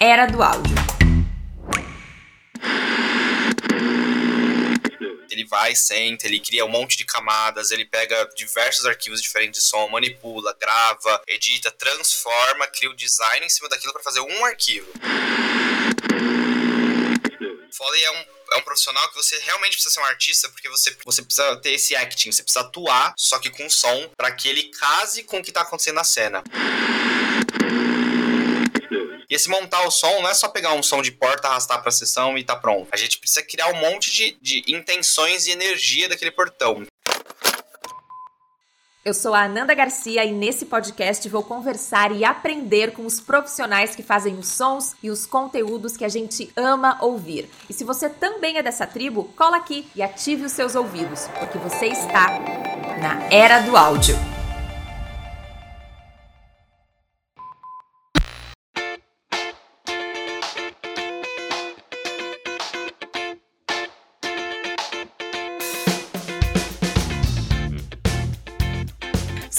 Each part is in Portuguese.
Era do áudio. Ele vai, senta, ele cria um monte de camadas, ele pega diversos arquivos diferentes de som, manipula, grava, edita, transforma, cria o design em cima daquilo para fazer um arquivo. Foley é um, é um profissional que você realmente precisa ser um artista, porque você, você precisa ter esse acting, você precisa atuar, só que com som, para que ele case com o que tá acontecendo na cena. E esse montar o som não é só pegar um som de porta, arrastar pra sessão e tá pronto. A gente precisa criar um monte de, de intenções e energia daquele portão. Eu sou a Ananda Garcia e nesse podcast vou conversar e aprender com os profissionais que fazem os sons e os conteúdos que a gente ama ouvir. E se você também é dessa tribo, cola aqui e ative os seus ouvidos, porque você está na era do áudio.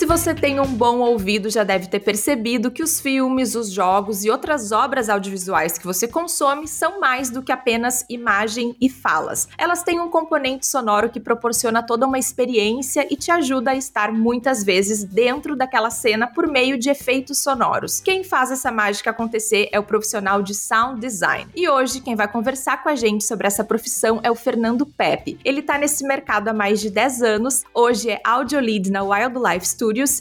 Você tem um bom ouvido, já deve ter percebido que os filmes, os jogos e outras obras audiovisuais que você consome são mais do que apenas imagem e falas. Elas têm um componente sonoro que proporciona toda uma experiência e te ajuda a estar muitas vezes dentro daquela cena por meio de efeitos sonoros. Quem faz essa mágica acontecer é o profissional de sound design. E hoje quem vai conversar com a gente sobre essa profissão é o Fernando Pepe. Ele tá nesse mercado há mais de 10 anos, hoje é audio lead na Wildlife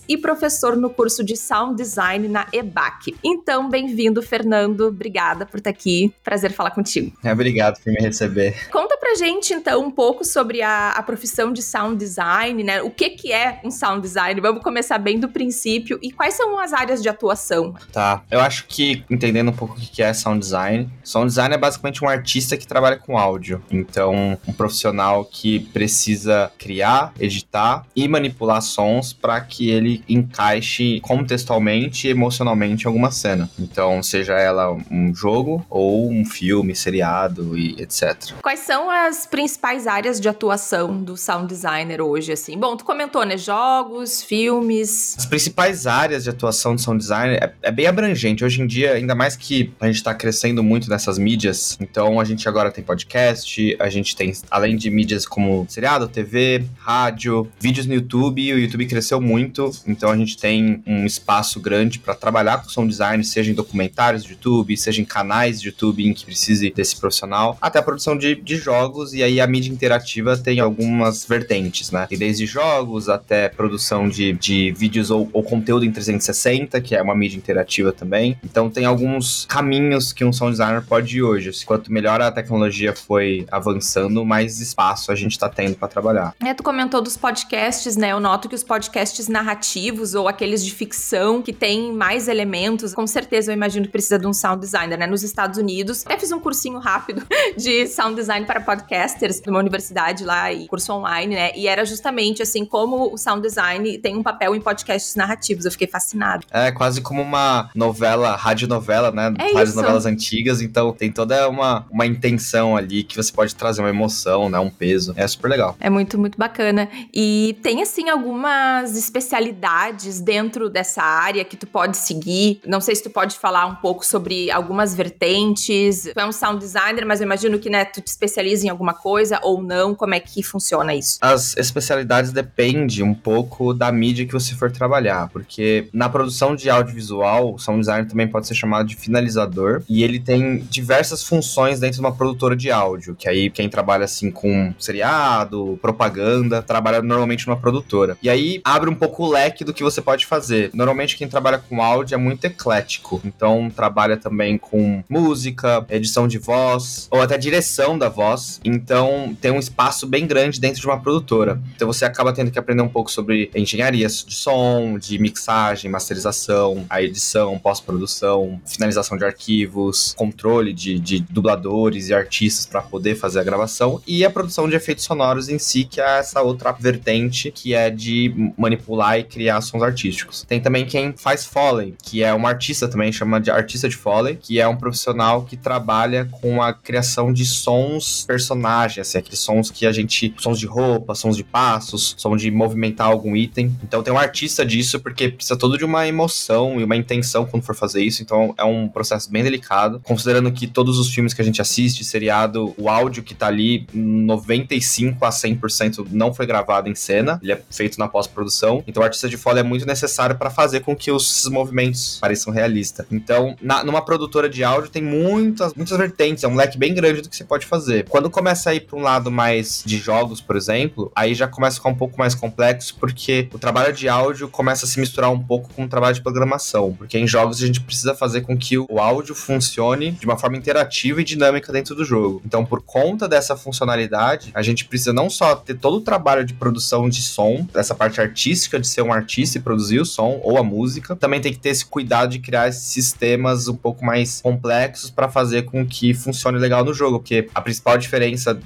E professor no curso de Sound Design na EBAC. Então, bem-vindo, Fernando. Obrigada por estar aqui. Prazer falar contigo. É, obrigado por me receber. Conta pra gente, então, um pouco sobre a, a profissão de Sound Design, né? O que, que é um Sound Design? Vamos começar bem do princípio. E quais são as áreas de atuação? Tá, eu acho que entendendo um pouco o que é sound design, sound design é basicamente um artista que trabalha com áudio. Então, um profissional que precisa criar, editar e manipular sons para que ele encaixe contextualmente e emocionalmente em alguma cena. Então, seja ela um jogo ou um filme, seriado e etc. Quais são as principais áreas de atuação do sound designer hoje, assim? Bom, tu comentou, né? Jogos, filmes. As principais áreas de atuação de sound design é, é bem abrangente. Hoje em dia, ainda mais que a gente está crescendo muito nessas mídias, então a gente agora tem podcast, a gente tem, além de mídias como seriado, TV, rádio, vídeos no YouTube, o YouTube cresceu muito, então a gente tem um espaço grande para trabalhar com sound design, seja em documentários de YouTube, seja em canais de YouTube em que precise desse profissional, até a produção de, de jogos, e aí a mídia interativa tem algumas vertentes, né? E desde jogos até produção de, de vídeos ou, ou conteúdo em 360, que é uma mídia interativa também. Então tem alguns caminhos que um sound designer pode ir hoje. Quanto melhor a tecnologia foi avançando, mais espaço a gente está tendo para trabalhar. É, tu comentou dos podcasts, né? Eu noto que os podcasts narrativos ou aqueles de ficção que tem mais elementos, com certeza eu imagino que precisa de um sound designer, né? Nos Estados Unidos, até fiz um cursinho rápido de sound design para podcasters numa universidade lá e curso online, né? E era justamente assim como o sound design tem um papel em podcasts narrativos. Eu fiquei fascinado. É quase como uma novela, radionovela, né? É Várias isso. novelas antigas, então tem toda uma, uma intenção ali que você pode trazer uma emoção, né? Um peso. É super legal. É muito, muito bacana. E tem, assim, algumas especialidades dentro dessa área que tu pode seguir. Não sei se tu pode falar um pouco sobre algumas vertentes. Tu é um sound designer, mas eu imagino que, né, tu te especializa em alguma coisa ou não? Como é que funciona isso? As especialidades dependem um pouco da mídia que você for trabalhar, porque na produção de audiovisual, o sound designer também pode ser chamado de finalizador, e ele tem diversas funções dentro de uma produtora de áudio, que aí quem trabalha assim com seriado, propaganda, trabalha normalmente numa produtora. E aí abre um pouco o leque do que você pode fazer. Normalmente quem trabalha com áudio é muito eclético, então trabalha também com música, edição de voz, ou até direção da voz. Então tem um espaço bem grande dentro de uma produtora. Então você acaba tendo que aprender um pouco sobre engenharia de som, de mixagem, masterização, a edição, pós-produção, finalização de arquivos, controle de, de dubladores e artistas para poder fazer a gravação e a produção de efeitos sonoros em si, que é essa outra vertente que é de manipular e criar sons artísticos. Tem também quem faz Foley, que é uma artista também, chama de artista de Foley, que é um profissional que trabalha com a criação de sons personagens, assim, aqueles sons que a gente. sons de roupa, sons de passos, som de movimentar algum item. Então tem um artista disso, porque precisa todo de uma emoção e uma intenção quando for fazer isso. Então é um processo bem delicado. Considerando que todos os filmes que a gente assiste, seriado, o áudio que tá ali, 95 a 100% não foi gravado em cena, ele é feito na pós-produção. Então o artista de folha é muito necessário para fazer com que os movimentos pareçam realistas. Então, na, numa produtora de áudio tem muitas, muitas vertentes, é um leque bem grande do que você pode fazer. Quando começa a ir para um lado mais de jogos, por exemplo, aí já começa a ficar um pouco mais complexo, porque o trabalho de áudio começa a se misturar um pouco com o trabalho de programação. Porque em jogos a gente precisa fazer com que o áudio funcione de uma forma interativa e dinâmica dentro do jogo. Então, por conta dessa funcionalidade, a gente precisa não só ter todo o trabalho de produção de som, essa parte artística de ser um artista e produzir o som ou a música, também tem que ter esse cuidado de criar esses sistemas um pouco mais complexos para fazer com que funcione legal no jogo, porque a principal diferença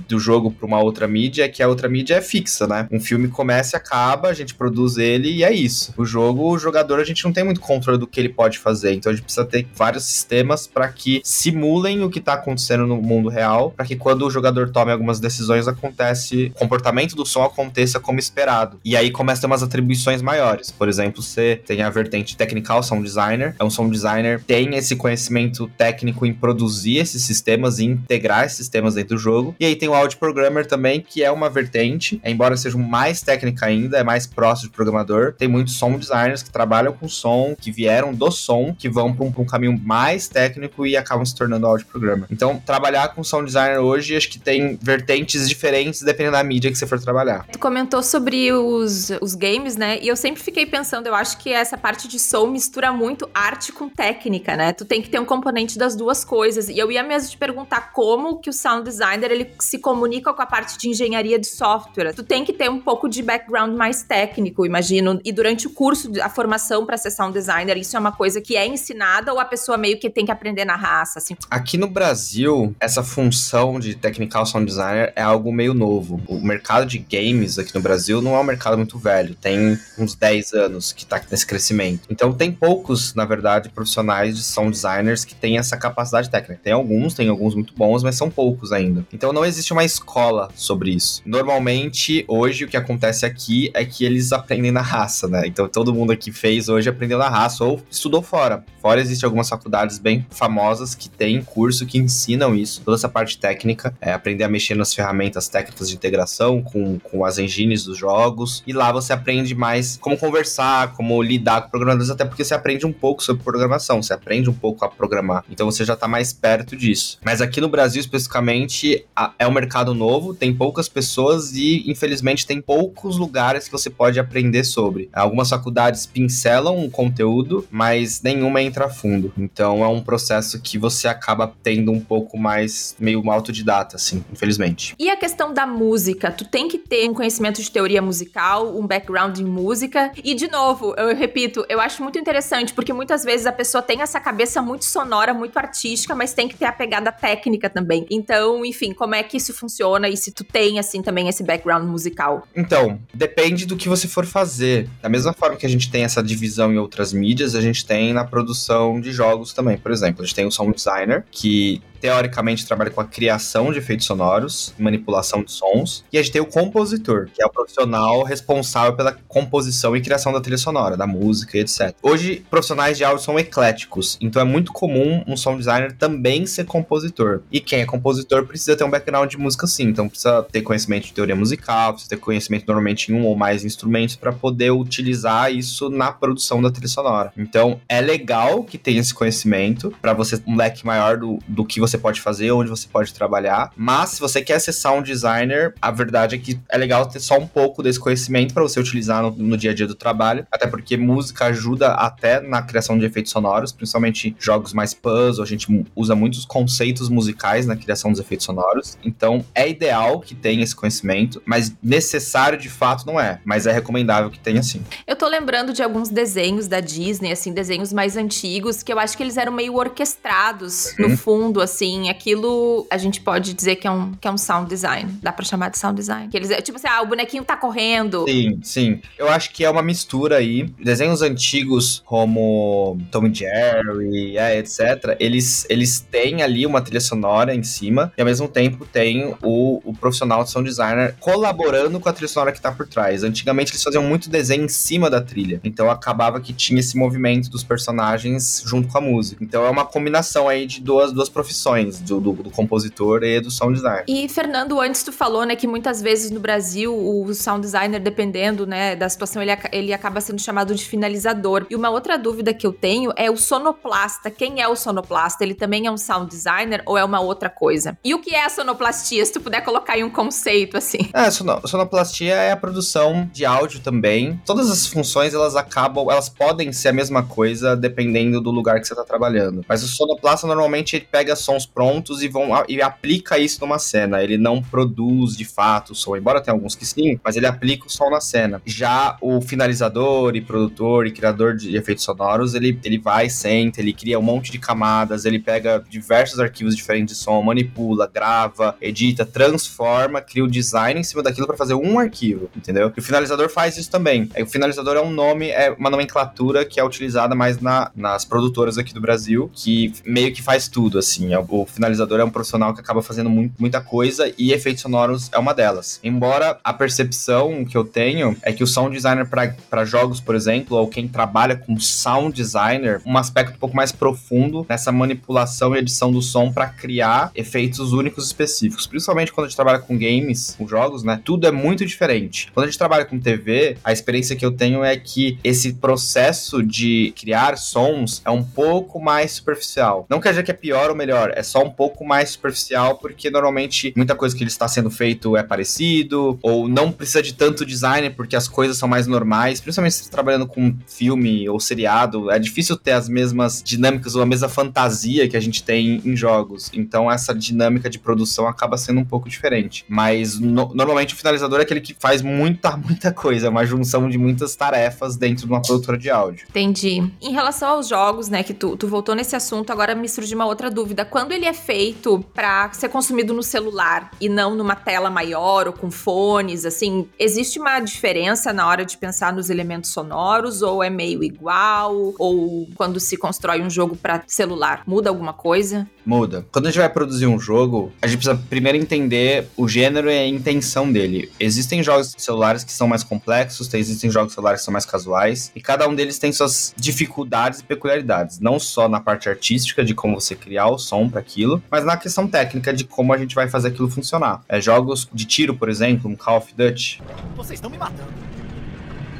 do jogo para uma outra mídia é que a outra mídia é fixa, né? Um filme começa e acaba, a gente produz ele e é isso. O jogo, o jogador, a gente não tem muito controle do que ele pode fazer, então a gente precisa ter vários sistemas para que simulem o que tá acontecendo no mundo real, para que quando o jogador tome algumas decisões acontece, o comportamento do som aconteça como esperado. E aí começa a ter umas atribuições maiores. Por exemplo, você tem a vertente technical sound designer, é um sound designer tem esse conhecimento técnico em produzir esses sistemas e integrar esses sistemas dentro do jogo. E aí tem o audio programmer também, que é uma vertente, embora seja mais técnica ainda, é mais próximo de programador. Tem muitos sound designers que trabalham com som, que vieram do som, que vão para um, um, caminho mais técnico e acabam se tornando audio programmer. Então, trabalhar com sound designer hoje, acho que tem vertentes diferentes dependendo da mídia que você for trabalhar. Tu comentou sobre os, os games, né? E eu sempre fiquei pensando, eu acho que essa parte de som mistura muito arte com técnica, né? Tu tem que ter um componente das duas coisas. E eu ia mesmo te perguntar como que o sound designer ele se comunica com a parte de engenharia de software. Tu tem que ter um pouco de background mais técnico, imagino. E durante o curso, a formação para ser sound designer, isso é uma coisa que é ensinada ou a pessoa meio que tem que aprender na raça, assim? Aqui no Brasil, essa função de technical sound designer é algo meio novo. O mercado de games aqui no Brasil não é um mercado muito velho, tem uns 10 anos que tá nesse crescimento. Então tem poucos, na verdade, profissionais de sound designers que têm essa capacidade técnica. Tem alguns, tem alguns muito bons, mas são poucos ainda. Então não existe uma escola sobre isso. Normalmente, hoje o que acontece aqui é que eles aprendem na raça, né? Então todo mundo aqui fez hoje aprendeu na raça ou estudou fora. Fora existem algumas faculdades bem famosas que têm curso que ensinam isso, toda essa parte técnica, é aprender a mexer nas ferramentas técnicas de integração com, com as engines dos jogos. E lá você aprende mais como conversar, como lidar com programadores, até porque você aprende um pouco sobre programação, você aprende um pouco a programar. Então você já está mais perto disso. Mas aqui no Brasil, especificamente, é um mercado novo, tem poucas pessoas e, infelizmente, tem poucos lugares que você pode aprender sobre. Algumas faculdades pincelam o conteúdo, mas nenhuma entra a fundo. Então é um processo que você acaba tendo um pouco mais meio autodidata, assim, infelizmente. E a questão da música? Tu tem que ter um conhecimento de teoria musical, um background em música. E, de novo, eu repito, eu acho muito interessante, porque muitas vezes a pessoa tem essa cabeça muito sonora, muito artística, mas tem que ter a pegada técnica também. Então, enfim, como é que isso funciona e se tu tem, assim, também esse background musical? Então, depende do que você for fazer. Da mesma forma que a gente tem essa divisão em outras mídias, a gente tem na produção de jogos também. Por exemplo, a gente tem o sound designer, que teoricamente trabalha com a criação de efeitos sonoros, manipulação de sons, e a gente tem o compositor, que é o profissional responsável pela composição e criação da trilha sonora, da música etc. Hoje, profissionais de áudio são ecléticos, então é muito comum um sound designer também ser compositor. E quem é compositor precisa ter um background de música sim, então precisa ter conhecimento de teoria musical, precisa ter conhecimento normalmente em um ou mais instrumentos para poder utilizar isso na produção da trilha sonora. Então é legal que tenha esse conhecimento para você um leque maior do, do que você pode fazer, onde você pode trabalhar. Mas se você quer ser sound designer, a verdade é que é legal ter só um pouco desse conhecimento para você utilizar no, no, dia a dia do trabalho, até porque música ajuda até na criação de efeitos sonoros, principalmente jogos mais puzzle, a gente usa muitos conceitos musicais na criação dos efeitos sonoros. Então é ideal que tenha esse conhecimento, mas necessário de fato não é, mas é recomendável que tenha sim. Eu tô lembrando de alguns desenhos da Disney, assim, desenhos mais antigos, que eu acho que eles eram meio orquestrados no fundo, assim. Aquilo a gente pode dizer que é um, que é um sound design. Dá pra chamar de sound design. Que eles, tipo assim, ah, o bonequinho tá correndo. Sim, sim. Eu acho que é uma mistura aí. Desenhos antigos como Tom Jerry, é, etc., eles, eles têm ali uma trilha sonora em cima e ao mesmo tempo tem o, o profissional de sound designer colaborando com a trilha sonora que tá por trás. Antigamente eles faziam muito desenho em cima da trilha. Então acabava que tinha esse movimento dos personagens junto com a música. Então é uma combinação aí de duas, duas profissões, do, do, do compositor e do sound designer. E, Fernando, antes tu falou, né, que muitas vezes no Brasil o sound designer, dependendo, né, da situação, ele, ele acaba sendo chamado de finalizador. E uma outra dúvida que eu tenho é o sonoplasta. Quem é o sonoplasta? Ele também é um sound designer ou é uma outra coisa? E o que é a sonoplastia? Se tu puder colocar aí um conceito, assim. É, sonoplastia é a produção de áudio também. Todas as funções, elas acabam, elas podem ser a mesma coisa dependendo do lugar que você está trabalhando. Mas o sonoplasta normalmente ele pega sons prontos e, vão, e aplica isso numa cena. Ele não produz de fato o som, embora tenha alguns que sim, mas ele aplica o som na cena. Já o finalizador e produtor e criador de efeitos sonoros, ele, ele vai, senta, ele cria um monte de camadas, ele pega diversos arquivos diferentes de som, manipula, grava, edita, transforma, cria o design em cima daquilo para fazer um arquivo, entendeu? E o finalizador faz isso também. O finalizador é um nome, é uma nomenclatura que é utilizada mais na, nas produtoras aqui do Brasil, que meio que faz tudo, assim. É finalizador é um profissional que acaba fazendo muito, muita coisa e efeitos sonoros é uma delas. Embora a percepção que eu tenho é que o sound designer para jogos, por exemplo, ou quem trabalha com sound designer, um aspecto um pouco mais profundo nessa manipulação e edição do som para criar efeitos únicos específicos. Principalmente quando a gente trabalha com games, com jogos, né? Tudo é muito diferente. Quando a gente trabalha com TV, a experiência que eu tenho é que esse processo de criar sons é um pouco mais superficial. Não quer dizer que é pior ou melhor, é só um pouco mais superficial, porque normalmente muita coisa que ele está sendo feito é parecido, ou não precisa de tanto design, porque as coisas são mais normais, principalmente se tá trabalhando com filme ou seriado, é difícil ter as mesmas dinâmicas ou a mesma fantasia que a gente tem em jogos. Então essa dinâmica de produção acaba sendo um pouco diferente. Mas no, normalmente o finalizador é aquele que faz muita, muita coisa, é uma junção de muitas tarefas dentro de uma produtora de áudio. Entendi. Em relação aos jogos, né, que tu, tu voltou nesse assunto, agora me surgiu uma outra dúvida. Quando ele é feito para ser consumido no celular e não numa tela maior ou com fones, assim, existe uma diferença na hora de pensar nos elementos sonoros ou é meio igual? Ou quando se constrói um jogo para celular, muda alguma coisa? Muda. Quando a gente vai produzir um jogo, a gente precisa primeiro entender o gênero e a intenção dele. Existem jogos celulares que são mais complexos, existem jogos celulares que são mais casuais, e cada um deles tem suas dificuldades e peculiaridades, não só na parte artística de como você criar o som para aquilo, mas na questão técnica de como a gente vai fazer aquilo funcionar. É, jogos de tiro, por exemplo, um Call of Duty. Vocês estão me matando.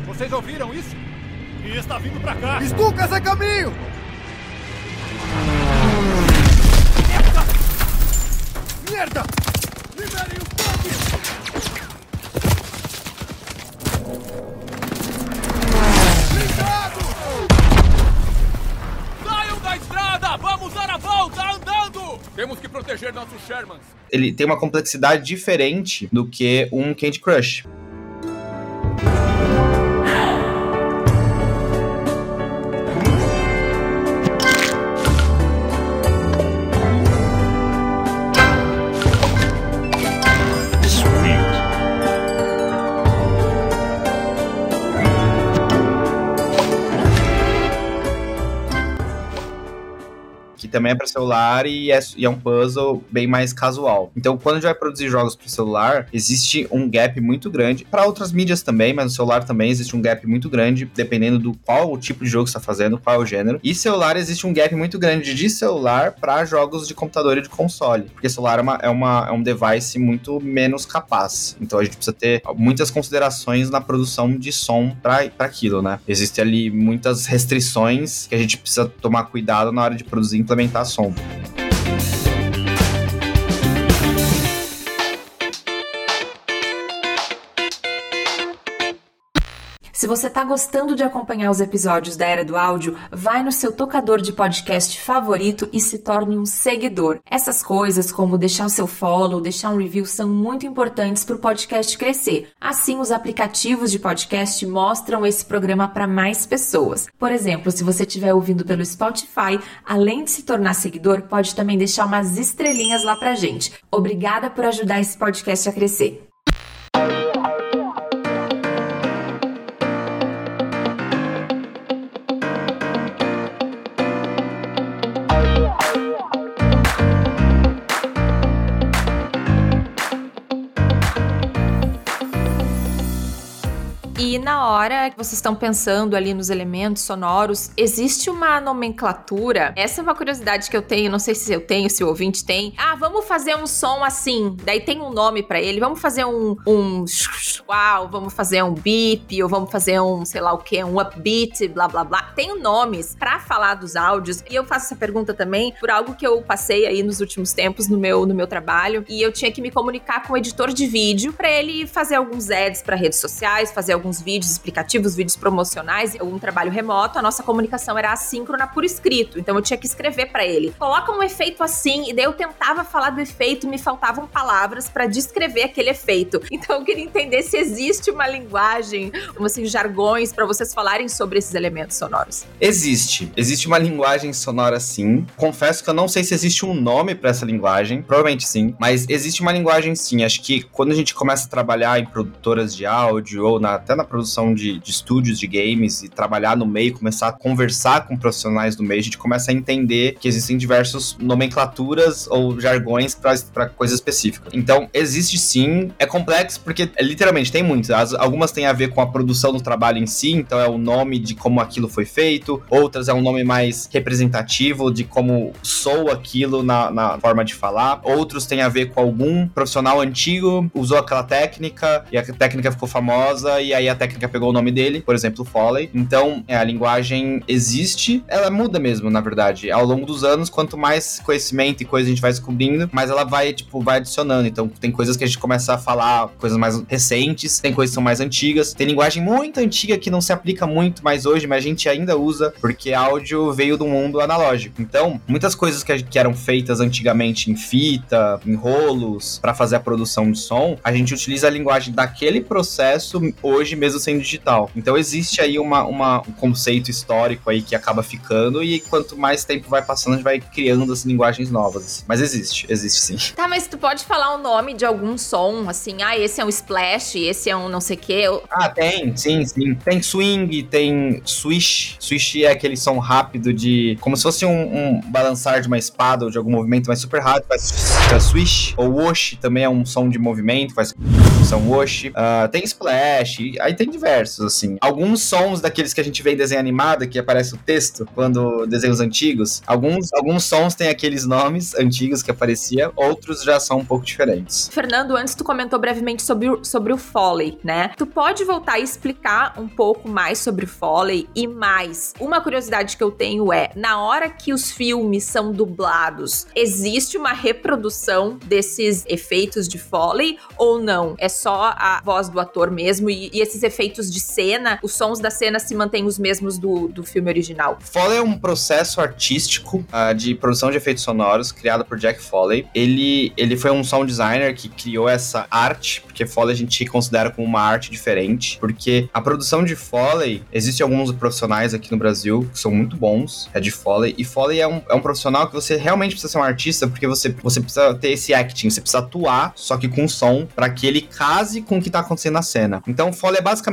Vocês ouviram isso? E está vindo para cá. Estucas é caminho! Merda! Liberem o tanque! Blindado! Saiam da estrada! Vamos dar a volta andando! Temos que proteger nossos Shermans. Ele tem uma complexidade diferente do que um Candy Crush. Também é para celular e é, e é um puzzle bem mais casual. Então, quando a gente vai produzir jogos para celular, existe um gap muito grande. Para outras mídias também, mas no celular também existe um gap muito grande, dependendo do qual o tipo de jogo está fazendo, qual é o gênero. E celular existe um gap muito grande de celular para jogos de computador e de console, porque celular é, uma, é, uma, é um device muito menos capaz. Então a gente precisa ter muitas considerações na produção de som para aquilo, né? Existem ali muitas restrições que a gente precisa tomar cuidado na hora de produzir e implementar som. Se você está gostando de acompanhar os episódios da Era do Áudio, vai no seu tocador de podcast favorito e se torne um seguidor. Essas coisas, como deixar o seu follow, deixar um review, são muito importantes para o podcast crescer. Assim, os aplicativos de podcast mostram esse programa para mais pessoas. Por exemplo, se você estiver ouvindo pelo Spotify, além de se tornar seguidor, pode também deixar umas estrelinhas lá para gente. Obrigada por ajudar esse podcast a crescer. Na hora que vocês estão pensando ali nos elementos sonoros, existe uma nomenclatura. Essa é uma curiosidade que eu tenho, não sei se eu tenho, se o ouvinte tem. Ah, vamos fazer um som assim. Daí tem um nome para ele. Vamos fazer um um uau, vamos fazer um beep ou vamos fazer um, sei lá o que, um upbeat, blá blá blá. Tem nomes para falar dos áudios. E eu faço essa pergunta também por algo que eu passei aí nos últimos tempos no meu no meu trabalho e eu tinha que me comunicar com o editor de vídeo para ele fazer alguns ads para redes sociais, fazer alguns vídeos explicativos, vídeos promocionais, um trabalho remoto, a nossa comunicação era assíncrona por escrito. Então eu tinha que escrever para ele. Coloca um efeito assim, e daí eu tentava falar do efeito, me faltavam palavras para descrever aquele efeito. Então eu queria entender se existe uma linguagem, como assim, jargões para vocês falarem sobre esses elementos sonoros. Existe. Existe uma linguagem sonora sim. Confesso que eu não sei se existe um nome para essa linguagem, provavelmente sim, mas existe uma linguagem sim. Acho que quando a gente começa a trabalhar em produtoras de áudio ou na, até na produção de, de estúdios de games e trabalhar no meio, começar a conversar com profissionais do meio, a gente começa a entender que existem diversas nomenclaturas ou jargões para coisas específicas. Então, existe sim, é complexo porque é, literalmente tem muitas. As, algumas têm a ver com a produção do trabalho em si, então é o nome de como aquilo foi feito, outras é um nome mais representativo de como soa aquilo na, na forma de falar, outros têm a ver com algum profissional antigo usou aquela técnica e a técnica ficou famosa e aí a técnica pegou o nome dele, por exemplo, Foley. Então, é, a linguagem existe, ela muda mesmo, na verdade. Ao longo dos anos, quanto mais conhecimento e coisa a gente vai descobrindo, mais ela vai, tipo, vai adicionando. Então, tem coisas que a gente começa a falar, coisas mais recentes, tem coisas que são mais antigas, tem linguagem muito antiga que não se aplica muito mais hoje, mas a gente ainda usa, porque áudio veio do mundo analógico. Então, muitas coisas que, que eram feitas antigamente em fita, em rolos, para fazer a produção de som, a gente utiliza a linguagem daquele processo hoje mesmo sendo digital. Então existe aí uma, uma, um conceito histórico aí que acaba ficando e quanto mais tempo vai passando, a gente vai criando as linguagens novas. Mas existe, existe sim. Tá, mas tu pode falar o nome de algum som, assim, ah, esse é um splash, esse é um não sei o quê. Ah, tem, sim, sim. Tem swing, tem swish. Swish é aquele som rápido de. como se fosse um, um balançar de uma espada ou de algum movimento, mas super rápido, faz swish. Ou wash também é um som de movimento, faz som wash. Uh, tem splash, aí tem diversos, assim. Alguns sons daqueles que a gente vê em desenho animado, que aparece o texto, quando desenhos antigos, alguns, alguns sons têm aqueles nomes antigos que aparecia, outros já são um pouco diferentes. Fernando, antes tu comentou brevemente sobre o, sobre o Foley, né? Tu pode voltar e explicar um pouco mais sobre o Foley e mais. Uma curiosidade que eu tenho é, na hora que os filmes são dublados, existe uma reprodução desses efeitos de Foley ou não? É só a voz do ator mesmo e, e esses efeitos de cena, os sons da cena se mantêm os mesmos do, do filme original. Foley é um processo artístico uh, de produção de efeitos sonoros criado por Jack Foley. Ele, ele foi um sound designer que criou essa arte, porque Foley a gente considera como uma arte diferente, porque a produção de Foley, existem alguns profissionais aqui no Brasil que são muito bons, é de Foley, e Foley é um, é um profissional que você realmente precisa ser um artista, porque você, você precisa ter esse acting, você precisa atuar, só que com som, para que ele case com o que tá acontecendo na cena. Então, Foley é basicamente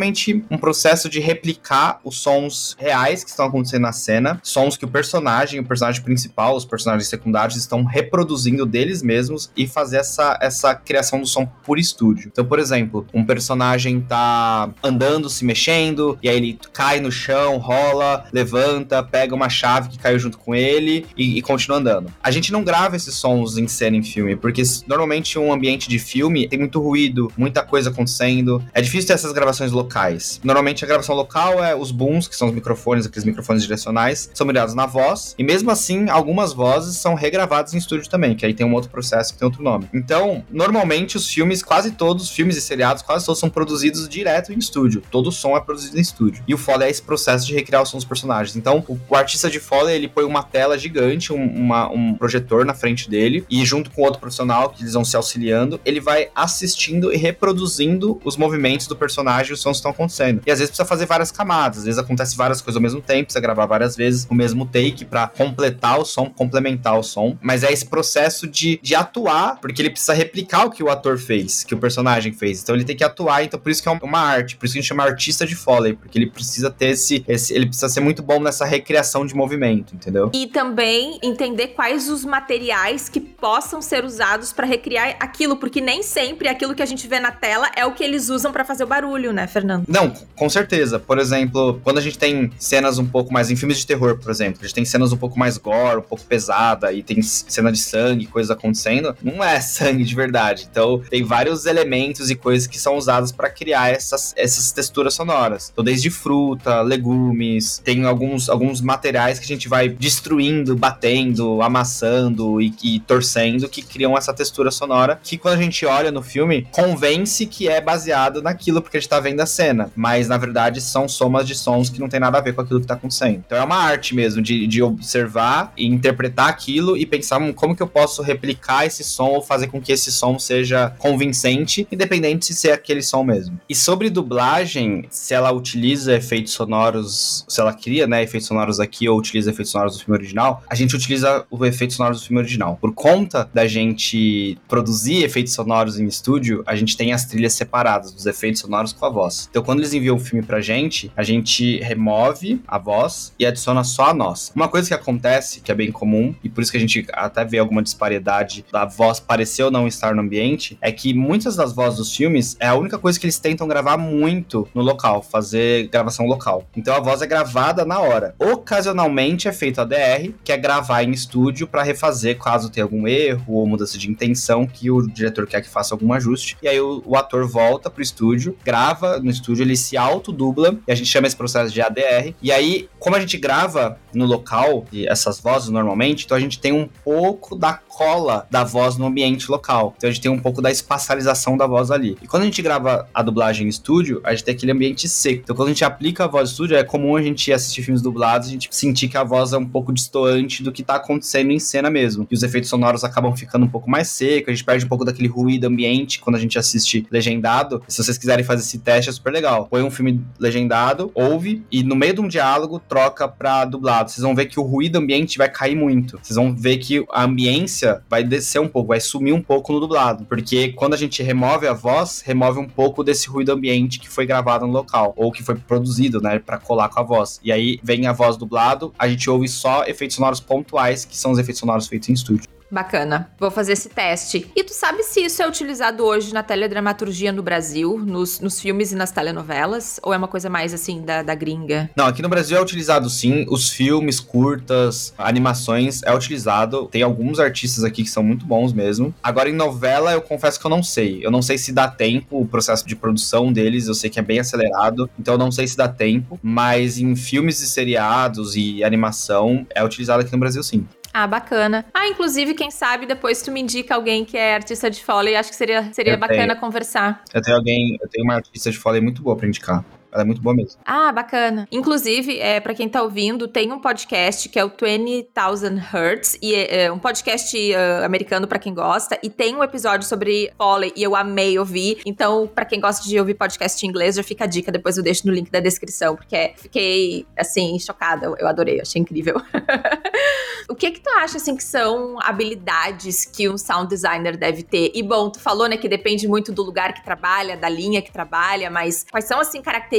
um processo de replicar os sons reais que estão acontecendo na cena, sons que o personagem, o personagem principal, os personagens secundários estão reproduzindo deles mesmos e fazer essa, essa criação do som por estúdio. Então, por exemplo, um personagem tá andando, se mexendo, e aí ele cai no chão, rola, levanta, pega uma chave que caiu junto com ele e, e continua andando. A gente não grava esses sons em cena em filme, porque normalmente um ambiente de filme tem muito ruído, muita coisa acontecendo. É difícil ter essas gravações locais. Normalmente a gravação local é os booms, que são os microfones, aqueles microfones direcionais, são melhorados na voz, e mesmo assim, algumas vozes são regravadas em estúdio também, que aí tem um outro processo que tem outro nome. Então, normalmente os filmes, quase todos, filmes e seriados, quase todos são produzidos direto em estúdio. Todo o som é produzido em estúdio. E o Foley é esse processo de recriar o som dos personagens. Então, o, o artista de Foley, ele põe uma tela gigante, um, uma, um projetor na frente dele, e junto com outro profissional, que eles vão se auxiliando, ele vai assistindo e reproduzindo os movimentos do personagem e os que estão acontecendo. E às vezes precisa fazer várias camadas, às vezes acontece várias coisas ao mesmo tempo, precisa gravar várias vezes o mesmo take para completar o som, complementar o som. Mas é esse processo de, de atuar, porque ele precisa replicar o que o ator fez, que o personagem fez. Então ele tem que atuar, então por isso que é uma arte, por isso que a gente chama artista de Foley, porque ele precisa ter esse, esse ele precisa ser muito bom nessa recriação de movimento, entendeu? E também entender quais os materiais que possam ser usados para recriar aquilo, porque nem sempre aquilo que a gente vê na tela é o que eles usam para fazer o barulho, né, Fernando? Não, com certeza. Por exemplo, quando a gente tem cenas um pouco mais em filmes de terror, por exemplo, a gente tem cenas um pouco mais gore, um pouco pesada e tem cena de sangue, coisas acontecendo, não é sangue de verdade. Então, tem vários elementos e coisas que são usadas para criar essas, essas texturas sonoras. Então, desde fruta, legumes, tem alguns, alguns materiais que a gente vai destruindo, batendo, amassando e, e torcendo que criam essa textura sonora que quando a gente olha no filme, convence que é baseado naquilo porque a gente tá vendo a cena, mas na verdade são somas de sons que não tem nada a ver com aquilo que tá acontecendo. Então é uma arte mesmo de, de observar e interpretar aquilo e pensar hum, como que eu posso replicar esse som ou fazer com que esse som seja convincente, independente se ser aquele som mesmo. E sobre dublagem, se ela utiliza efeitos sonoros, se ela cria, né, efeitos sonoros aqui ou utiliza efeitos sonoros do filme original, a gente utiliza o efeito sonoro do filme original. Por conta da gente produzir efeitos sonoros em estúdio, a gente tem as trilhas separadas dos efeitos sonoros com a voz. Então, quando eles enviam o filme pra gente, a gente remove a voz e adiciona só a nossa. Uma coisa que acontece, que é bem comum, e por isso que a gente até vê alguma disparidade da voz parecer ou não estar no ambiente, é que muitas das vozes dos filmes é a única coisa que eles tentam gravar muito no local, fazer gravação local. Então a voz é gravada na hora. Ocasionalmente é feito a DR, que é gravar em estúdio para refazer caso tenha algum erro ou mudança de intenção que o diretor quer que faça algum ajuste. E aí o, o ator volta pro estúdio, grava no estúdio, ele se autodubla, e a gente chama esse processo de ADR. E aí, como a gente grava no local, essas vozes normalmente, então a gente tem um pouco da cola da voz no ambiente local. Então a gente tem um pouco da espacialização da voz ali. E quando a gente grava a dublagem em estúdio, a gente tem aquele ambiente seco. Então quando a gente aplica a voz em estúdio, é comum a gente assistir filmes dublados, a gente sentir que a voz é um pouco distoante do que tá acontecendo em cena mesmo. E os efeitos sonoros acabam ficando um pouco mais secos, a gente perde um pouco daquele ruído ambiente quando a gente assiste legendado. Se vocês quiserem fazer esse teste, é super legal. Põe um filme legendado, ouve, e no meio de um diálogo troca pra dublado. Vocês vão ver que o ruído ambiente vai cair muito. Vocês vão ver que a ambiência vai descer um pouco, vai sumir um pouco no dublado. Porque quando a gente remove a voz, remove um pouco desse ruído ambiente que foi gravado no local, ou que foi produzido, né, para colar com a voz. E aí vem a voz dublado, a gente ouve só efeitos sonoros pontuais, que são os efeitos sonoros feitos em estúdio. Bacana. Vou fazer esse teste. E tu sabe se isso é utilizado hoje na teledramaturgia no Brasil, nos, nos filmes e nas telenovelas? Ou é uma coisa mais assim da, da gringa? Não, aqui no Brasil é utilizado sim. Os filmes, curtas, animações é utilizado. Tem alguns artistas aqui que são muito bons mesmo. Agora, em novela, eu confesso que eu não sei. Eu não sei se dá tempo o processo de produção deles. Eu sei que é bem acelerado. Então, eu não sei se dá tempo. Mas em filmes e seriados e animação é utilizado aqui no Brasil sim. Ah, bacana. Ah, inclusive, quem sabe depois tu me indica alguém que é artista de Foley. Acho que seria, seria bacana conversar. Eu tenho alguém, eu tenho uma artista de Foley muito boa pra indicar. Ela é muito boa mesmo. Ah, bacana. Inclusive, é, para quem tá ouvindo, tem um podcast que é o 20,000 Hertz, e é, é um podcast uh, americano para quem gosta, e tem um episódio sobre Foley, e eu amei ouvir. Então, para quem gosta de ouvir podcast em inglês, já fica a dica, depois eu deixo no link da descrição, porque fiquei, assim, chocada. Eu adorei, achei incrível. o que que tu acha, assim, que são habilidades que um sound designer deve ter? E, bom, tu falou, né, que depende muito do lugar que trabalha, da linha que trabalha, mas quais são, assim, características,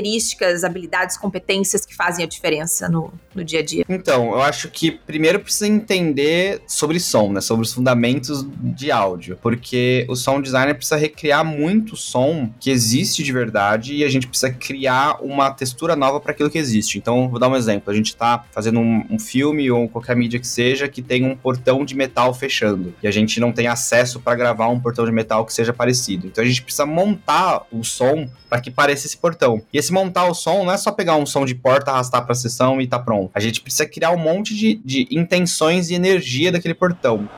habilidades, competências que fazem a diferença no, no dia a dia? Então, eu acho que primeiro precisa entender sobre som, né, sobre os fundamentos de áudio, porque o sound designer precisa recriar muito som que existe de verdade e a gente precisa criar uma textura nova para aquilo que existe. Então, vou dar um exemplo. A gente está fazendo um, um filme ou qualquer mídia que seja que tem um portão de metal fechando e a gente não tem acesso para gravar um portão de metal que seja parecido. Então, a gente precisa montar o som para que pareça esse portão. E esse montar o som não é só pegar um som de porta, arrastar para a sessão e tá pronto. A gente precisa criar um monte de, de intenções e energia daquele portão.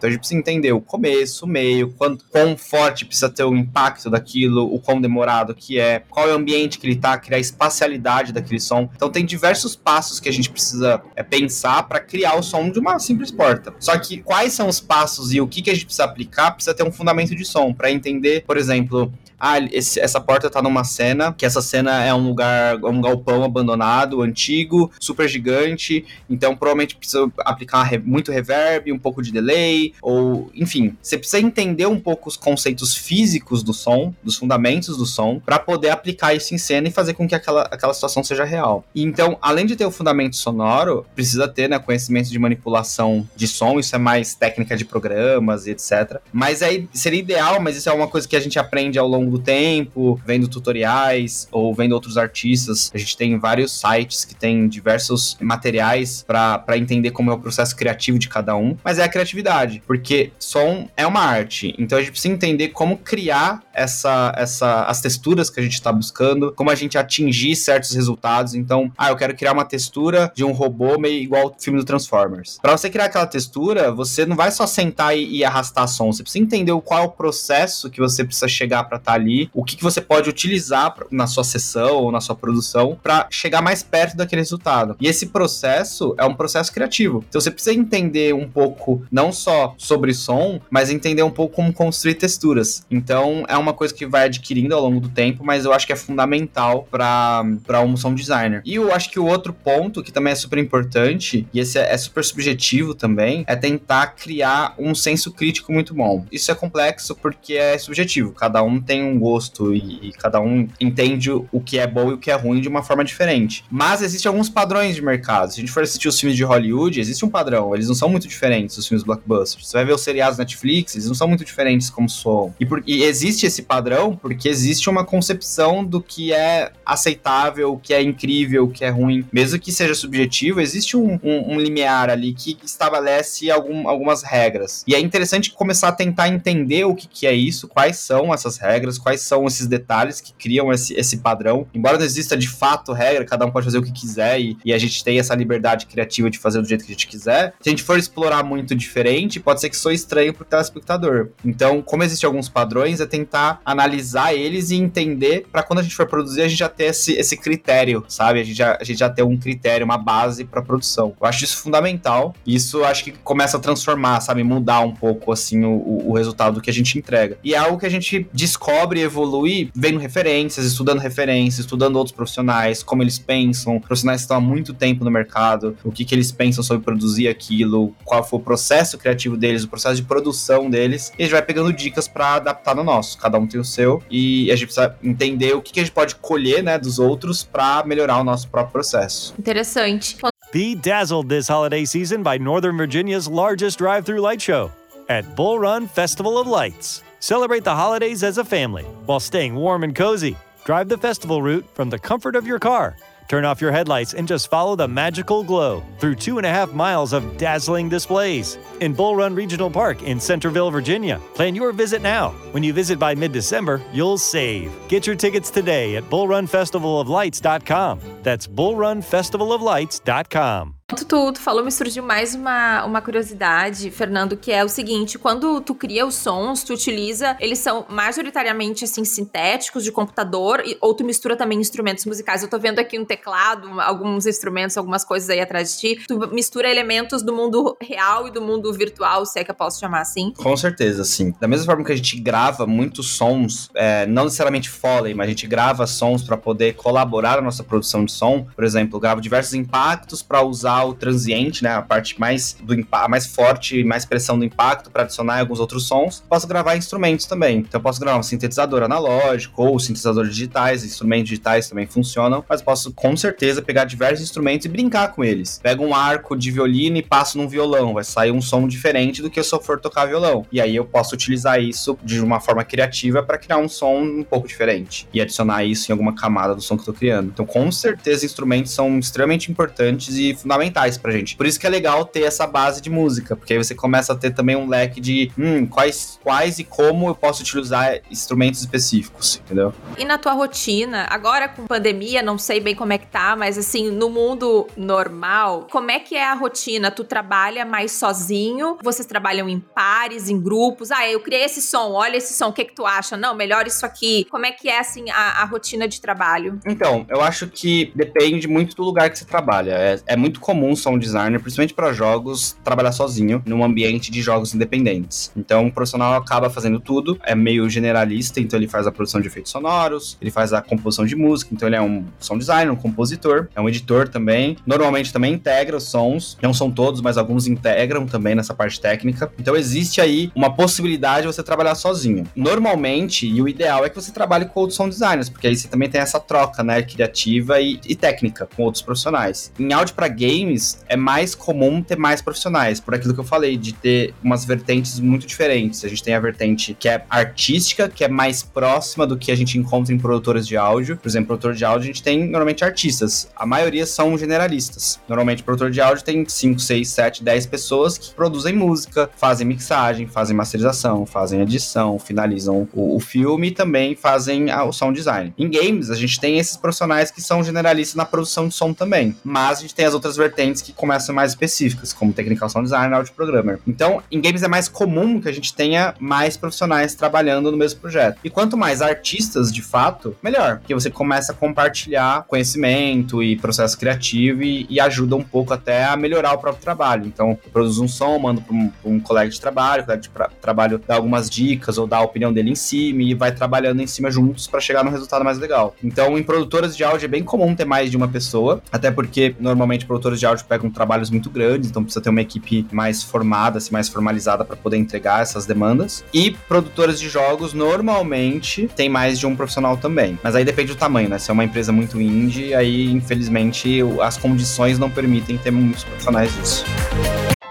Então a gente precisa entender o começo, o meio, quanto, quão forte precisa ter o impacto daquilo, o quão demorado que é, qual é o ambiente que ele tá, criar a espacialidade daquele som. Então tem diversos passos que a gente precisa é, pensar para criar o som de uma simples porta. Só que quais são os passos e o que, que a gente precisa aplicar, precisa ter um fundamento de som para entender, por exemplo, ah, esse, essa porta tá numa cena, que essa cena é um lugar, um galpão abandonado, antigo, super gigante, então provavelmente precisa aplicar muito reverb, um pouco de delay, ou enfim, você precisa entender um pouco os conceitos físicos do som, dos fundamentos do som, para poder aplicar isso em cena e fazer com que aquela, aquela situação seja real. E então, além de ter o fundamento sonoro, precisa ter né, conhecimento de manipulação de som, isso é mais técnica de programas e etc. Mas aí seria ideal, mas isso é uma coisa que a gente aprende ao longo longo tempo, vendo tutoriais ou vendo outros artistas. A gente tem vários sites que tem diversos materiais para entender como é o processo criativo de cada um, mas é a criatividade, porque som é uma arte. Então a gente precisa entender como criar essa, essa as texturas que a gente está buscando, como a gente atingir certos resultados. Então, ah, eu quero criar uma textura de um robô meio igual ao filme do Transformers. Para você criar aquela textura, você não vai só sentar e, e arrastar som, você precisa entender qual é o processo que você precisa chegar para estar tá ali, o que, que você pode utilizar na sua sessão ou na sua produção para chegar mais perto daquele resultado. E esse processo é um processo criativo. Então você precisa entender um pouco não só sobre som, mas entender um pouco como construir texturas. Então é uma coisa que vai adquirindo ao longo do tempo, mas eu acho que é fundamental para um sound designer. E eu acho que o outro ponto que também é super importante, e esse é, é super subjetivo também, é tentar criar um senso crítico muito bom. Isso é complexo porque é subjetivo, cada um tem um gosto e, e, cada um entende o que é bom e o que é ruim de uma forma diferente. Mas existem alguns padrões de mercado. Se a gente for assistir os filmes de Hollywood, existe um padrão. Eles não são muito diferentes, os filmes blockbusters. Você vai ver os seriados Netflix, eles não são muito diferentes como som. E, por, e existe esse padrão porque existe uma concepção do que é aceitável, o que é incrível, o que é ruim. Mesmo que seja subjetivo, existe um, um, um limiar ali que estabelece algum, algumas regras. E é interessante começar a tentar entender o que, que é isso, quais são essas regras, quais quais são esses detalhes que criam esse, esse padrão. Embora não exista de fato regra, cada um pode fazer o que quiser e, e a gente tem essa liberdade criativa de fazer do jeito que a gente quiser. Se a gente for explorar muito diferente, pode ser que soe estranho pro telespectador. Então, como existem alguns padrões, é tentar analisar eles e entender para quando a gente for produzir, a gente já ter esse, esse critério, sabe? A gente já, a gente já ter um critério, uma base para produção. Eu acho isso fundamental. Isso acho que começa a transformar, sabe? Mudar um pouco assim o, o resultado que a gente entrega. E é algo que a gente descobre evoluir vendo referências, estudando referências, estudando outros profissionais, como eles pensam, profissionais que estão há muito tempo no mercado, o que, que eles pensam sobre produzir aquilo, qual foi o processo criativo deles, o processo de produção deles, e a gente vai pegando dicas para adaptar no nosso. Cada um tem o seu, e a gente precisa entender o que, que a gente pode colher né, dos outros para melhorar o nosso próprio processo. Interessante. Be dazzled this holiday season by Northern Virginia's largest drive through light show at Bull Run Festival of Lights. Celebrate the holidays as a family while staying warm and cozy. Drive the festival route from the comfort of your car Turn off your headlights and just follow the magical glow through two and a half miles of dazzling displays in Bull Run Regional Park in Centerville, Virginia. Plan your visit now. When you visit by mid December, you'll save. Get your tickets today at bullrunfestivaloflights.com. That's bullrunfestivaloflights.com. Tu, tu, tu, falou, me surgiu mais uma, uma curiosidade, Fernando, que é o seguinte: quando tu cria os sons, tu utiliza, eles são majoritariamente assim, sintéticos de computador, ou tu mistura também instrumentos musicais. Eu tô vendo aqui um teclado, alguns instrumentos, algumas coisas aí atrás de ti. Tu mistura elementos do mundo real e do mundo virtual, se é que eu posso chamar assim? Com certeza, sim. Da mesma forma que a gente grava muitos sons, é, não necessariamente Foley, mas a gente grava sons para poder colaborar na nossa produção de som. Por exemplo, gravo diversos impactos para usar o transiente, né, a parte mais do mais forte, mais pressão do impacto para adicionar alguns outros sons. Posso gravar instrumentos também. Então posso gravar um sintetizador analógico ou sintetizadores digitais, instrumentos digitais também funcionam, mas posso com certeza pegar diversos instrumentos e brincar com eles. Pego um arco de violino e passo num violão, vai sair um som diferente do que se eu for tocar violão. E aí eu posso utilizar isso de uma forma criativa para criar um som um pouco diferente e adicionar isso em alguma camada do som que eu tô criando. Então, com certeza, instrumentos são extremamente importantes e fundamentais fundamentais pra gente. Por isso que é legal ter essa base de música, porque aí você começa a ter também um leque de hum, quais, quais e como eu posso utilizar instrumentos específicos, entendeu? E na tua rotina, agora com pandemia, não sei bem como é que tá, mas assim, no mundo normal, como é que é a rotina? Tu trabalha mais sozinho? Vocês trabalham em pares, em grupos? Ah, eu criei esse som, olha esse som, o que que tu acha? Não, melhor isso aqui. Como é que é, assim, a, a rotina de trabalho? Então, eu acho que depende muito do lugar que você trabalha. É, é muito comum comum sound designer, principalmente para jogos, trabalhar sozinho num ambiente de jogos independentes. Então, o profissional acaba fazendo tudo, é meio generalista, então ele faz a produção de efeitos sonoros, ele faz a composição de música, então ele é um sound designer, um compositor, é um editor também. Normalmente também integra os sons, não são todos, mas alguns integram também nessa parte técnica. Então, existe aí uma possibilidade de você trabalhar sozinho. Normalmente, e o ideal é que você trabalhe com outros sound designers, porque aí você também tem essa troca, né, criativa e, e técnica com outros profissionais. Em áudio para game games é mais comum ter mais profissionais, por aquilo que eu falei, de ter umas vertentes muito diferentes. A gente tem a vertente que é artística, que é mais próxima do que a gente encontra em produtoras de áudio. Por exemplo, produtor de áudio, a gente tem normalmente artistas. A maioria são generalistas. Normalmente, produtor de áudio tem 5, 6, 7, 10 pessoas que produzem música, fazem mixagem, fazem masterização, fazem edição, finalizam o, o filme e também fazem a, o sound design. Em games, a gente tem esses profissionais que são generalistas na produção de som também. Mas a gente tem as outras vertentes vertentes que começam mais específicas, como Technical Sound Design e Audio Programmer. Então, em games é mais comum que a gente tenha mais profissionais trabalhando no mesmo projeto. E quanto mais artistas, de fato, melhor, porque você começa a compartilhar conhecimento e processo criativo e, e ajuda um pouco até a melhorar o próprio trabalho. Então, eu produzo um som, mando para um, um, colega de trabalho, o colega de pra, trabalho dá algumas dicas ou dá a opinião dele em cima e vai trabalhando em cima juntos para chegar no resultado mais legal. Então, em produtoras de áudio é bem comum ter mais de uma pessoa, até porque normalmente produtores de áudio pegam trabalhos muito grandes, então precisa ter uma equipe mais formada, assim, mais formalizada para poder entregar essas demandas. E produtoras de jogos normalmente tem mais de um profissional também. Mas aí depende do tamanho, né? Se é uma empresa muito indie, aí infelizmente as condições não permitem ter muitos profissionais disso.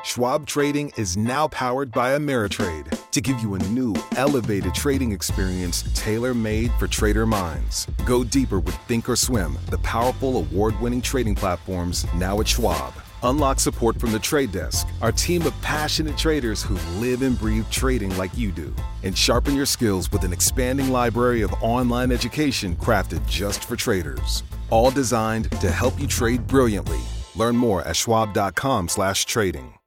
Schwab Trading is now powered by Ameritrade to give you a new, elevated trading experience tailor made for trader minds. Go deeper with Thinkorswim, the powerful award winning trading platforms now at Schwab. Unlock support from the trade desk, our team of passionate traders who live and breathe trading like you do. And sharpen your skills with an expanding library of online education crafted just for traders. All designed to help you trade brilliantly. Learn more at schwab.com/trading.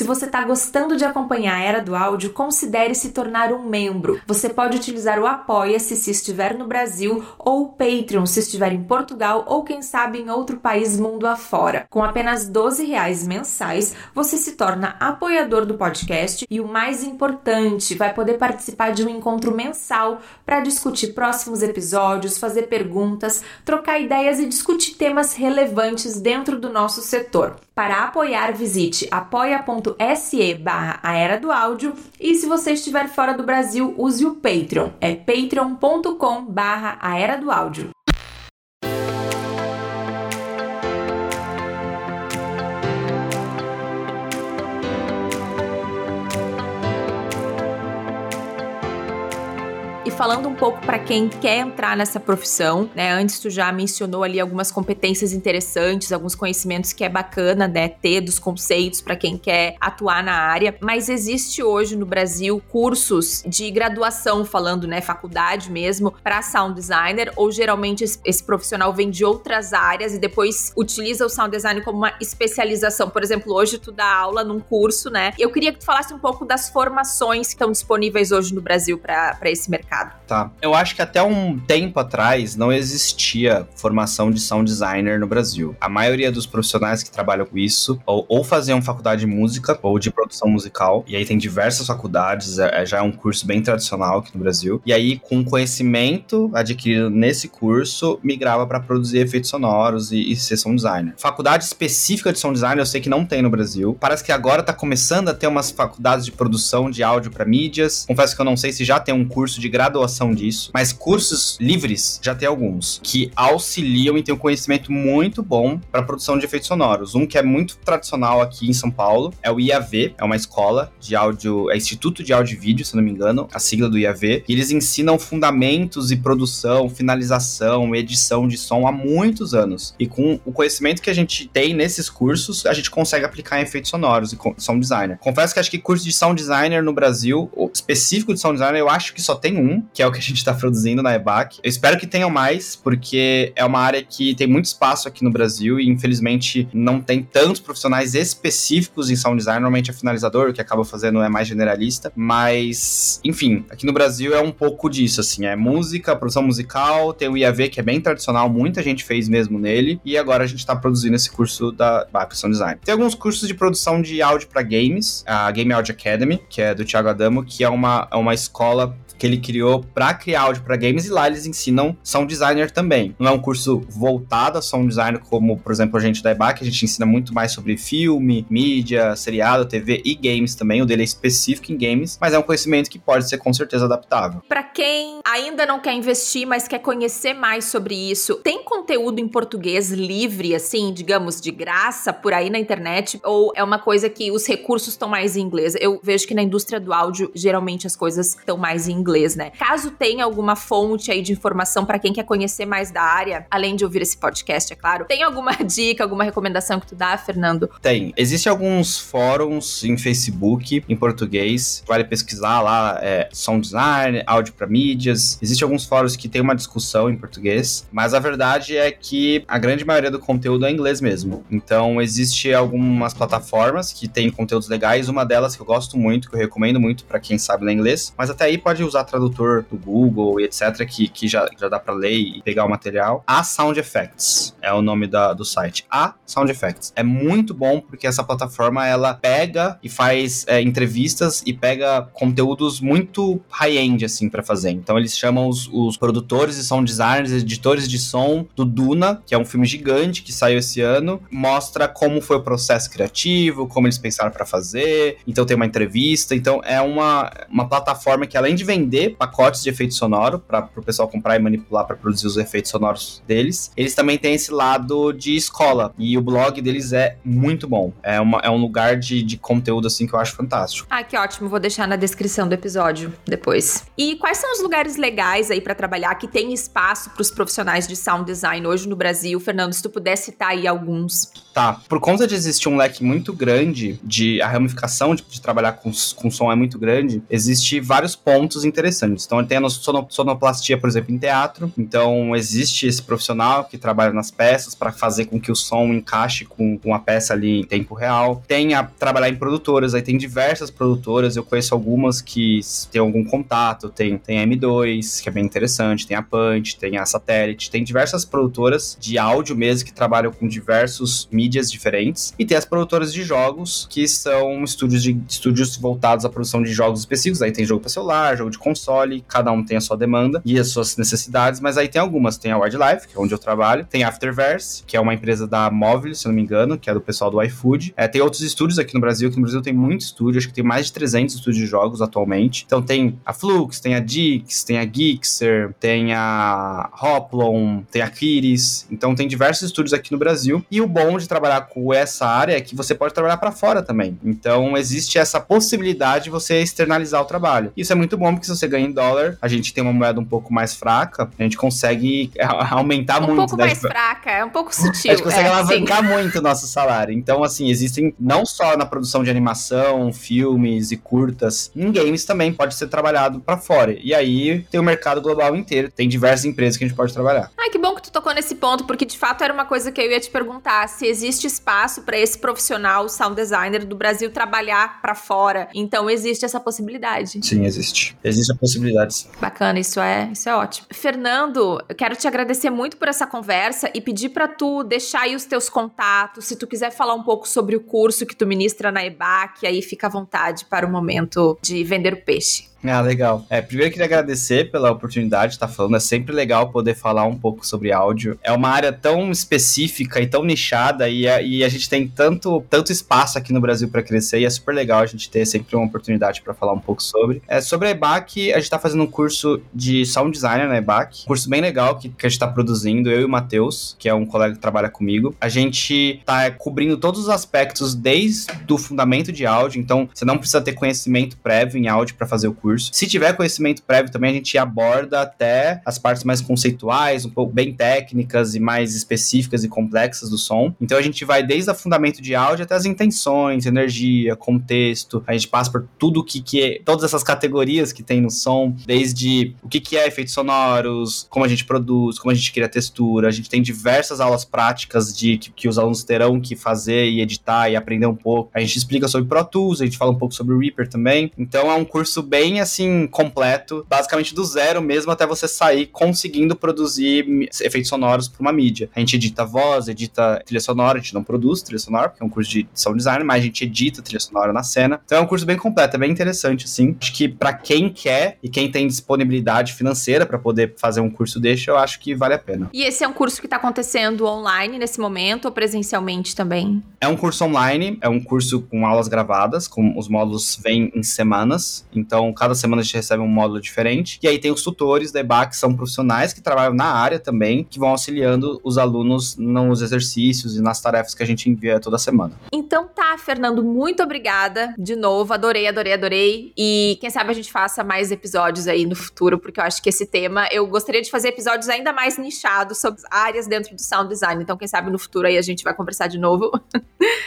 Se você está gostando de acompanhar a Era do Áudio, considere se tornar um membro. Você pode utilizar o Apoia-se se estiver no Brasil ou o Patreon se estiver em Portugal ou quem sabe em outro país mundo afora. Com apenas 12 reais mensais, você se torna apoiador do podcast e o mais importante, vai poder participar de um encontro mensal para discutir próximos episódios, fazer perguntas, trocar ideias e discutir temas relevantes dentro do nosso setor. Para apoiar, visite apoia.se barra a Era do Áudio e se você estiver fora do Brasil, use o Patreon. É patreon.com barra a Era do Áudio. Falando um pouco para quem quer entrar nessa profissão, né? Antes tu já mencionou ali algumas competências interessantes, alguns conhecimentos que é bacana, né, ter dos conceitos para quem quer atuar na área, mas existe hoje no Brasil cursos de graduação falando, né, faculdade mesmo, para sound designer ou geralmente esse profissional vem de outras áreas e depois utiliza o sound design como uma especialização. Por exemplo, hoje tu dá aula num curso, né? Eu queria que tu falasse um pouco das formações que estão disponíveis hoje no Brasil para esse mercado. Tá. Eu acho que até um tempo atrás não existia formação de sound designer no Brasil. A maioria dos profissionais que trabalham com isso ou, ou faziam faculdade de música ou de produção musical, e aí tem diversas faculdades, é, é já é um curso bem tradicional aqui no Brasil. E aí, com conhecimento adquirido nesse curso, migrava para produzir efeitos sonoros e, e ser sound designer. Faculdade específica de sound design eu sei que não tem no Brasil. Parece que agora tá começando a ter umas faculdades de produção de áudio para mídias. Confesso que eu não sei se já tem um curso de graduação disso, mas cursos livres já tem alguns que auxiliam e tem um conhecimento muito bom para produção de efeitos sonoros. Um que é muito tradicional aqui em São Paulo é o IAV, é uma escola de áudio, é Instituto de Áudio e Vídeo, se não me engano, a sigla do IAV. E eles ensinam fundamentos e produção, finalização, edição de som há muitos anos. E com o conhecimento que a gente tem nesses cursos, a gente consegue aplicar em efeitos sonoros e sound designer. Confesso que acho que curso de sound designer no Brasil, específico de sound designer, eu acho que só tem um, que é o que a gente está produzindo na EBAC. Eu espero que tenham mais, porque é uma área que tem muito espaço aqui no Brasil e infelizmente não tem tantos profissionais específicos em sound design. Normalmente é finalizador, o que acaba fazendo é mais generalista, mas enfim, aqui no Brasil é um pouco disso, assim, é música, produção musical, tem o IAV que é bem tradicional, muita gente fez mesmo nele, e agora a gente está produzindo esse curso da BAC Sound Design. Tem alguns cursos de produção de áudio para games, a Game Audio Academy, que é do Thiago Adamo, que é uma, é uma escola que ele criou para criar áudio para games e lá eles ensinam sound designer também. Não é um curso voltado a sound design como, por exemplo, a gente da EBAC, a gente ensina muito mais sobre filme, mídia, seriado, TV e games também. O dele é específico em games, mas é um conhecimento que pode ser com certeza adaptável. Para quem ainda não quer investir, mas quer conhecer mais sobre isso, tem conteúdo em português livre, assim, digamos, de graça por aí na internet? Ou é uma coisa que os recursos estão mais em inglês? Eu vejo que na indústria do áudio, geralmente as coisas estão mais em inglês inglês, né? Caso tenha alguma fonte aí de informação para quem quer conhecer mais da área, além de ouvir esse podcast, é claro, tem alguma dica, alguma recomendação que tu dá, Fernando? Tem. Existem alguns fóruns em Facebook, em português, vale pesquisar lá, é, sound design, áudio para mídias. Existem alguns fóruns que tem uma discussão em português, mas a verdade é que a grande maioria do conteúdo é em inglês mesmo. Então, existe algumas plataformas que têm conteúdos legais, uma delas que eu gosto muito, que eu recomendo muito para quem sabe ler inglês, mas até aí pode usar usar tradutor do Google e etc, que, que já, já dá para ler e pegar o material. A Sound Effects é o nome da, do site. A Sound Effects. É muito bom porque essa plataforma ela pega e faz é, entrevistas e pega conteúdos muito high-end assim para fazer. Então eles chamam os, os produtores e sound designers, editores de som do Duna, que é um filme gigante que saiu esse ano, mostra como foi o processo criativo, como eles pensaram para fazer. Então tem uma entrevista. Então é uma, uma plataforma que além de vender vender pacotes de efeito sonoro para o pessoal comprar e manipular para produzir os efeitos sonoros deles. Eles também têm esse lado de escola e o blog deles é muito bom. É, uma, é um lugar de, de conteúdo assim que eu acho fantástico. Ah, que ótimo. Vou deixar na descrição do episódio depois. E quais são os lugares legais aí para trabalhar que tem espaço para os profissionais de sound design hoje no Brasil? Fernando, se tu puder citar aí alguns. Tá. Por conta de existir um leque muito grande de a ramificação de, de trabalhar com, com som é muito grande, existe vários pontos interessantes. Então, tem a sonoplastia, por exemplo, em teatro. Então, existe esse profissional que trabalha nas peças para fazer com que o som encaixe com, com a peça ali em tempo real. Tem a trabalhar em produtoras, aí tem diversas produtoras. Eu conheço algumas que têm algum contato. Tem, tem a M2, que é bem interessante, tem a Punch, tem a Satellite, tem diversas produtoras de áudio mesmo que trabalham com diversos mídias diferentes. E tem as produtoras de jogos, que são estúdios, de, estúdios voltados à produção de jogos específicos. Aí tem jogo para celular, jogo de console, cada um tem a sua demanda e as suas necessidades, mas aí tem algumas. Tem a Wildlife, que é onde eu trabalho, tem a Afterverse, que é uma empresa da Móvel, se não me engano, que é do pessoal do iFood. É, tem outros estúdios aqui no Brasil, que no Brasil tem muito estúdio, acho que tem mais de 300 estúdios de jogos atualmente. Então tem a Flux, tem a Dix, tem a Geekser, tem a Hoplon, tem a Kiris. Então tem diversos estúdios aqui no Brasil. E o bom de trabalhar com essa área é que você pode trabalhar para fora também. Então existe essa possibilidade de você externalizar o trabalho. Isso é muito bom porque se você ganha em dólar, a gente tem uma moeda um pouco mais fraca, a gente consegue aumentar um muito. Um pouco né? mais fraca, é um pouco sutil. A gente consegue é, alavancar muito o nosso salário. Então, assim, existem não só na produção de animação, filmes e curtas, em games também pode ser trabalhado para fora. E aí tem o mercado global inteiro, tem diversas empresas que a gente pode trabalhar. Ai, que bom que tu tocou nesse ponto, porque de fato era uma coisa que eu ia te perguntar, se existe espaço para esse profissional sound designer do Brasil trabalhar para fora. Então existe essa possibilidade. Sim, existe. Existe a possibilidade. Sim. Bacana, isso é, isso é ótimo. Fernando, eu quero te agradecer muito por essa conversa e pedir para tu deixar aí os teus contatos, se tu quiser falar um pouco sobre o curso que tu ministra na EBAC, aí fica à vontade para o momento de vender o peixe. Ah, legal. É, primeiro queria agradecer pela oportunidade de estar falando. É sempre legal poder falar um pouco sobre áudio. É uma área tão específica e tão nichada e a, e a gente tem tanto, tanto espaço aqui no Brasil para crescer e é super legal a gente ter sempre uma oportunidade para falar um pouco sobre. É, sobre a EBAC, a gente está fazendo um curso de sound designer na EBAC. Um curso bem legal que, que a gente está produzindo, eu e o Matheus, que é um colega que trabalha comigo. A gente está cobrindo todos os aspectos desde o fundamento de áudio, então você não precisa ter conhecimento prévio em áudio para fazer o curso curso. Se tiver conhecimento prévio também, a gente aborda até as partes mais conceituais, um pouco bem técnicas e mais específicas e complexas do som. Então a gente vai desde o fundamento de áudio até as intenções, energia, contexto. A gente passa por tudo o que, que é, todas essas categorias que tem no som, desde o que, que é efeitos sonoros, como a gente produz, como a gente cria textura. A gente tem diversas aulas práticas de que, que os alunos terão que fazer e editar e aprender um pouco. A gente explica sobre Pro Tools, a gente fala um pouco sobre Reaper também. Então é um curso bem assim completo, basicamente do zero mesmo até você sair conseguindo produzir efeitos sonoros para uma mídia. A gente edita voz, edita trilha sonora, a gente não produz trilha sonora, porque é um curso de sound design, mas a gente edita trilha sonora na cena. Então é um curso bem completo, é bem interessante assim. Acho que para quem quer e quem tem disponibilidade financeira para poder fazer um curso desse, eu acho que vale a pena. E esse é um curso que está acontecendo online nesse momento ou presencialmente também? É um curso online, é um curso com aulas gravadas, com os módulos vêm em semanas. Então cada semana a gente recebe um módulo diferente. E aí tem os tutores da EBAC, que são profissionais que trabalham na área também, que vão auxiliando os alunos nos exercícios e nas tarefas que a gente envia toda semana. Então tá, Fernando, muito obrigada de novo. Adorei, adorei, adorei. E quem sabe a gente faça mais episódios aí no futuro, porque eu acho que esse tema, eu gostaria de fazer episódios ainda mais nichados sobre áreas dentro do sound design. Então, quem sabe no futuro aí a gente vai conversar de novo.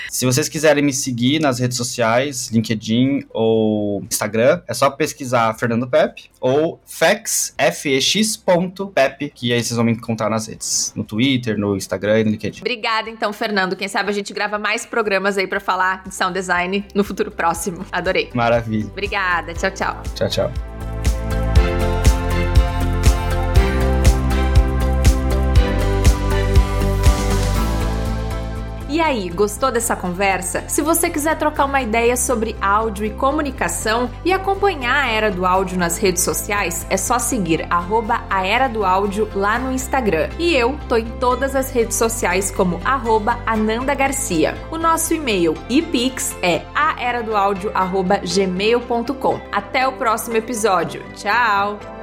Se vocês quiserem me seguir nas redes sociais, LinkedIn ou Instagram, é só pesquisar Fernando Pepe ou fex, fex.pepe, que aí vocês vão me encontrar nas redes, no Twitter, no Instagram e no LinkedIn. Obrigada, então, Fernando. Quem sabe a gente grava mais programas aí para falar de sound design no futuro próximo. Adorei. Maravilha. Obrigada. Tchau, tchau. Tchau, tchau. E aí, gostou dessa conversa? Se você quiser trocar uma ideia sobre áudio e comunicação e acompanhar a Era do Áudio nas redes sociais, é só seguir arroba a Era do Áudio lá no Instagram. E eu tô em todas as redes sociais como arroba Ananda Garcia. O nosso e-mail e pix é aeradoaudio.gmail.com. Até o próximo episódio. Tchau!